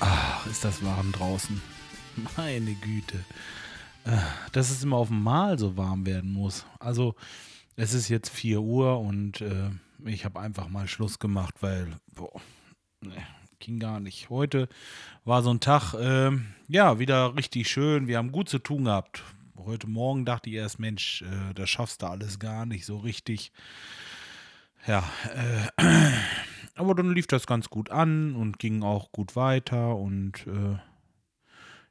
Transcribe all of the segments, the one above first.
Ach, ist das warm draußen. Meine Güte. Äh, Dass es immer auf dem Mal so warm werden muss. Also, es ist jetzt 4 Uhr und äh, ich habe einfach mal Schluss gemacht, weil, boah, ne, ging gar nicht. Heute war so ein Tag, ähm, ja, wieder richtig schön. Wir haben gut zu tun gehabt. Heute Morgen dachte ich erst, Mensch, äh, das schaffst du alles gar nicht so richtig. Ja, äh, aber dann lief das ganz gut an und ging auch gut weiter und äh,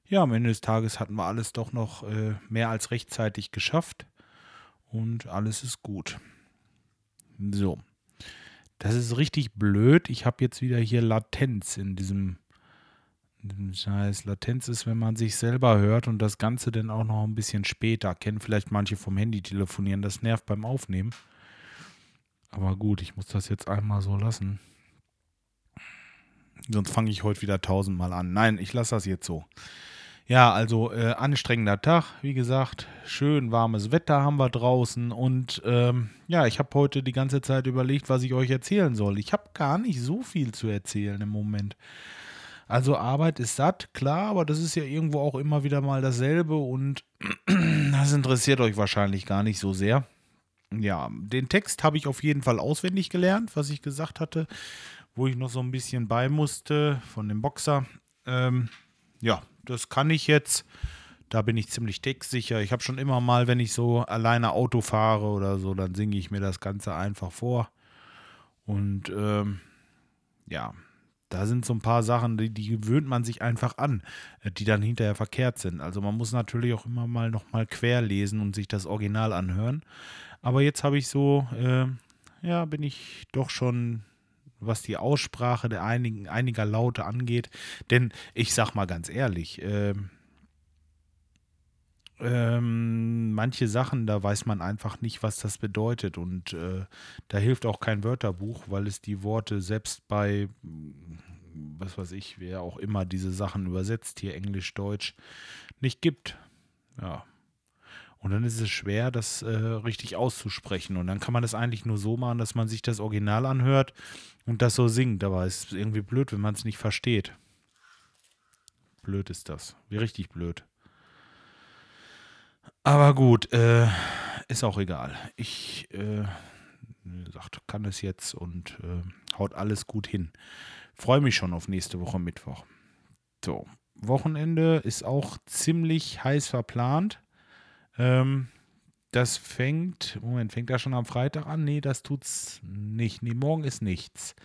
ja, am Ende des Tages hatten wir alles doch noch äh, mehr als rechtzeitig geschafft und alles ist gut. So, das ist richtig blöd. Ich habe jetzt wieder hier Latenz in diesem, in diesem Scheiß. Latenz ist, wenn man sich selber hört und das Ganze dann auch noch ein bisschen später. Kennen vielleicht manche vom Handy telefonieren. Das nervt beim Aufnehmen. Aber gut, ich muss das jetzt einmal so lassen. Sonst fange ich heute wieder tausendmal an. Nein, ich lasse das jetzt so. Ja, also äh, anstrengender Tag, wie gesagt. Schön warmes Wetter haben wir draußen. Und ähm, ja, ich habe heute die ganze Zeit überlegt, was ich euch erzählen soll. Ich habe gar nicht so viel zu erzählen im Moment. Also Arbeit ist satt, klar, aber das ist ja irgendwo auch immer wieder mal dasselbe und das interessiert euch wahrscheinlich gar nicht so sehr. Ja, den Text habe ich auf jeden Fall auswendig gelernt, was ich gesagt hatte, wo ich noch so ein bisschen bei musste von dem Boxer. Ähm, ja, das kann ich jetzt. Da bin ich ziemlich textsicher. Ich habe schon immer mal, wenn ich so alleine Auto fahre oder so, dann singe ich mir das Ganze einfach vor. Und ähm, ja, da sind so ein paar Sachen, die, die gewöhnt man sich einfach an, äh, die dann hinterher verkehrt sind. Also man muss natürlich auch immer mal nochmal quer lesen und sich das Original anhören. Aber jetzt habe ich so, äh, ja, bin ich doch schon, was die Aussprache der einigen, einiger Laute angeht. Denn ich sag mal ganz ehrlich, ähm, ähm, manche Sachen, da weiß man einfach nicht, was das bedeutet. Und äh, da hilft auch kein Wörterbuch, weil es die Worte selbst bei, was weiß ich, wer auch immer diese Sachen übersetzt, hier Englisch, Deutsch, nicht gibt. Ja. Und dann ist es schwer, das äh, richtig auszusprechen. Und dann kann man das eigentlich nur so machen, dass man sich das Original anhört und das so singt. Aber es ist irgendwie blöd, wenn man es nicht versteht. Blöd ist das. Wie richtig blöd. Aber gut, äh, ist auch egal. Ich, äh, wie gesagt, kann es jetzt und äh, haut alles gut hin. Freue mich schon auf nächste Woche Mittwoch. So, Wochenende ist auch ziemlich heiß verplant. Ähm, das fängt, Moment, fängt das schon am Freitag an? Nee, das tut's nicht. Nee, morgen ist nichts.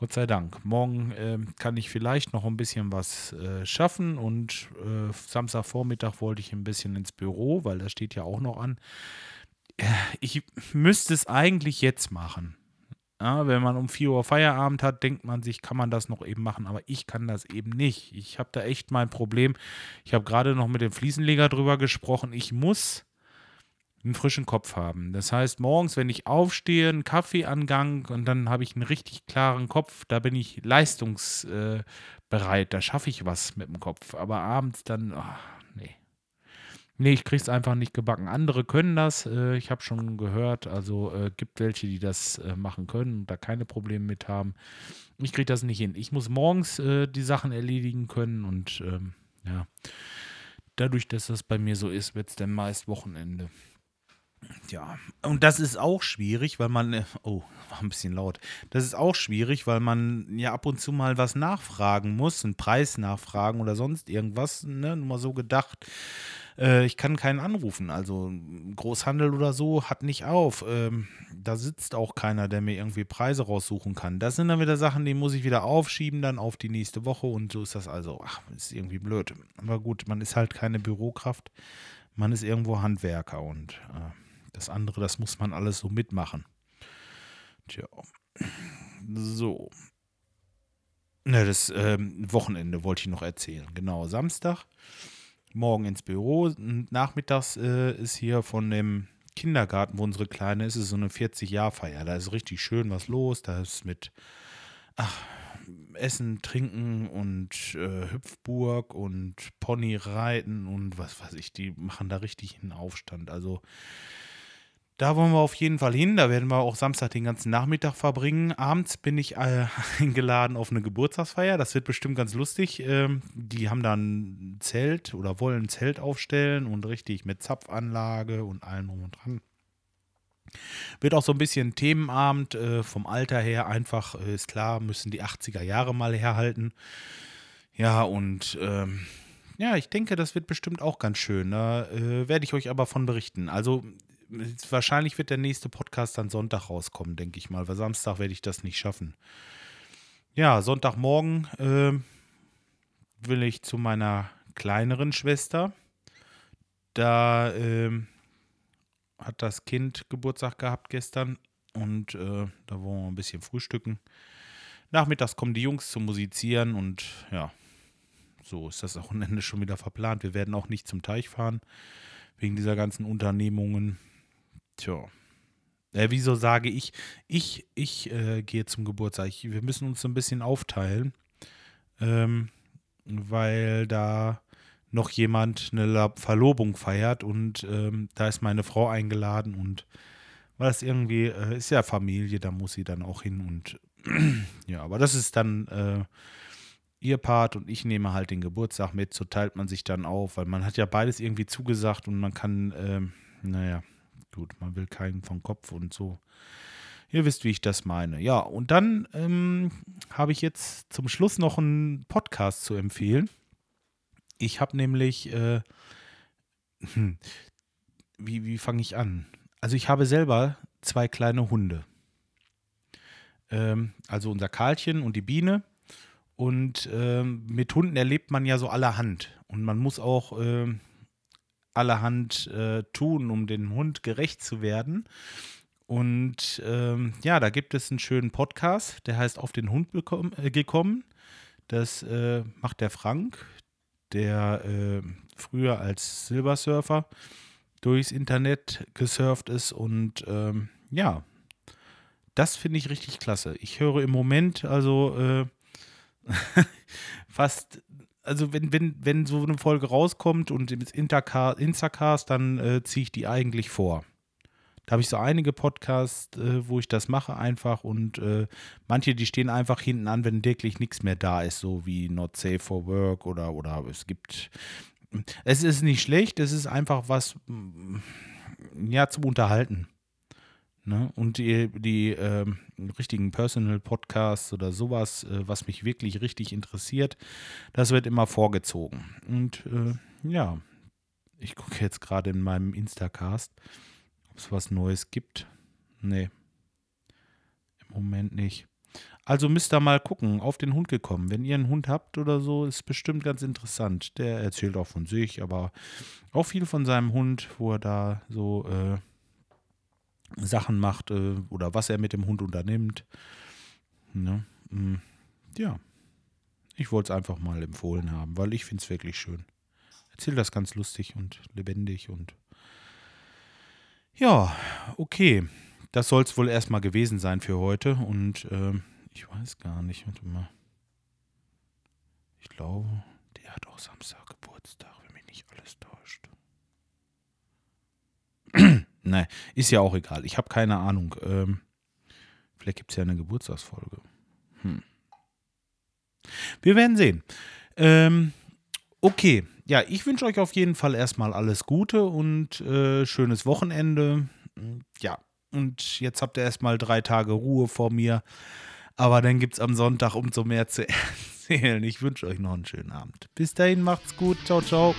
Gott sei Dank. Morgen ähm, kann ich vielleicht noch ein bisschen was äh, schaffen und äh, Samstagvormittag wollte ich ein bisschen ins Büro, weil das steht ja auch noch an. Äh, Ich müsste es eigentlich jetzt machen. Ja, wenn man um 4 Uhr Feierabend hat, denkt man sich, kann man das noch eben machen, aber ich kann das eben nicht. Ich habe da echt mein Problem. Ich habe gerade noch mit dem Fliesenleger drüber gesprochen. Ich muss einen frischen Kopf haben. Das heißt, morgens, wenn ich aufstehe, einen Kaffeeangang und dann habe ich einen richtig klaren Kopf, da bin ich leistungsbereit, da schaffe ich was mit dem Kopf. Aber abends dann, ach, nee. Nee, ich krieg's einfach nicht gebacken. Andere können das, äh, ich habe schon gehört, also äh, gibt welche, die das äh, machen können und da keine Probleme mit haben. Ich kriege das nicht hin. Ich muss morgens äh, die Sachen erledigen können und ähm, ja, dadurch, dass das bei mir so ist, wird es dann meist Wochenende. Ja, und das ist auch schwierig, weil man, äh, oh, war ein bisschen laut. Das ist auch schwierig, weil man ja ab und zu mal was nachfragen muss, einen Preis nachfragen oder sonst irgendwas, ne, nur mal so gedacht. Äh, ich kann keinen anrufen, also Großhandel oder so hat nicht auf. Ähm, da sitzt auch keiner, der mir irgendwie Preise raussuchen kann. Das sind dann wieder Sachen, die muss ich wieder aufschieben, dann auf die nächste Woche und so ist das also, ach, ist irgendwie blöd. Aber gut, man ist halt keine Bürokraft, man ist irgendwo Handwerker und äh, das andere, das muss man alles so mitmachen. Tja. So. Ne, das ähm, Wochenende wollte ich noch erzählen. Genau, Samstag. Morgen ins Büro. Nachmittags äh, ist hier von dem Kindergarten, wo unsere Kleine ist, ist so eine 40-Jahr-Feier. Da ist richtig schön was los. Da ist mit ach, Essen, Trinken und äh, Hüpfburg und Ponyreiten und was weiß ich. Die machen da richtig einen Aufstand. Also da wollen wir auf jeden Fall hin. Da werden wir auch Samstag den ganzen Nachmittag verbringen. Abends bin ich äh, eingeladen auf eine Geburtstagsfeier. Das wird bestimmt ganz lustig. Ähm, die haben dann ein Zelt oder wollen ein Zelt aufstellen und richtig mit Zapfanlage und allem drum und dran. Wird auch so ein bisschen Themenabend äh, vom Alter her einfach, äh, ist klar, müssen die 80er Jahre mal herhalten. Ja, und ähm, ja, ich denke, das wird bestimmt auch ganz schön. Da äh, werde ich euch aber von berichten. Also wahrscheinlich wird der nächste Podcast dann Sonntag rauskommen, denke ich mal, weil Samstag werde ich das nicht schaffen. Ja, Sonntagmorgen äh, will ich zu meiner kleineren Schwester. Da äh, hat das Kind Geburtstag gehabt gestern und äh, da wollen wir ein bisschen frühstücken. Nachmittags kommen die Jungs zum Musizieren und ja, so ist das Wochenende schon wieder verplant. Wir werden auch nicht zum Teich fahren, wegen dieser ganzen Unternehmungen. Tja. Äh, wieso sage ich, ich, ich äh, gehe zum Geburtstag. Ich, wir müssen uns so ein bisschen aufteilen, ähm, weil da noch jemand eine Verlobung feiert und ähm, da ist meine Frau eingeladen und weil das irgendwie äh, ist ja Familie, da muss sie dann auch hin und ja, aber das ist dann äh, ihr Part und ich nehme halt den Geburtstag mit, so teilt man sich dann auf, weil man hat ja beides irgendwie zugesagt und man kann, ähm, naja, gut, man will keinen vom Kopf und so. Ihr wisst, wie ich das meine. Ja, und dann ähm, habe ich jetzt zum Schluss noch einen Podcast zu empfehlen. Ich habe nämlich, äh, wie, wie fange ich an? Also ich habe selber zwei kleine Hunde. Ähm, also unser Karlchen und die Biene. Und ähm, mit Hunden erlebt man ja so allerhand. Und man muss auch äh, allerhand äh, tun, um dem Hund gerecht zu werden. Und ähm, ja, da gibt es einen schönen Podcast, der heißt Auf den Hund bekommen, äh, gekommen. Das äh, macht der Frank, der äh, früher als Silbersurfer durchs Internet gesurft ist. Und ähm, ja, das finde ich richtig klasse. Ich höre im Moment also äh, fast also wenn, wenn, wenn so eine Folge rauskommt und im Instacast, dann äh, ziehe ich die eigentlich vor. Da habe ich so einige Podcasts, äh, wo ich das mache einfach und äh, manche, die stehen einfach hinten an, wenn wirklich nichts mehr da ist, so wie Not Safe for Work oder, oder es gibt. Es ist nicht schlecht, es ist einfach was, ja, zum Unterhalten. Ne? Und die, die äh, richtigen Personal-Podcasts oder sowas, äh, was mich wirklich richtig interessiert, das wird immer vorgezogen. Und äh, ja, ich gucke jetzt gerade in meinem Instacast, ob es was Neues gibt. Nee, im Moment nicht. Also müsst ihr mal gucken, auf den Hund gekommen. Wenn ihr einen Hund habt oder so, ist bestimmt ganz interessant. Der erzählt auch von sich, aber auch viel von seinem Hund, wo er da so äh, Sachen macht äh, oder was er mit dem Hund unternimmt. Ne? Mm, ja, ich wollte es einfach mal empfohlen haben, weil ich finde es wirklich schön. Erzählt das ganz lustig und lebendig und ja, okay. Das soll es wohl erstmal gewesen sein für heute und äh, ich weiß gar nicht, warte mal. Ich glaube, der hat auch Samstag Geburtstag, wenn mich nicht alles täuscht. Nein, ist ja auch egal. Ich habe keine Ahnung. Ähm, vielleicht gibt es ja eine Geburtstagsfolge. Hm. Wir werden sehen. Ähm, okay, ja, ich wünsche euch auf jeden Fall erstmal alles Gute und äh, schönes Wochenende. Ja, und jetzt habt ihr erstmal drei Tage Ruhe vor mir. Aber dann gibt es am Sonntag umso mehr zu erzählen. Ich wünsche euch noch einen schönen Abend. Bis dahin, macht's gut. Ciao, ciao.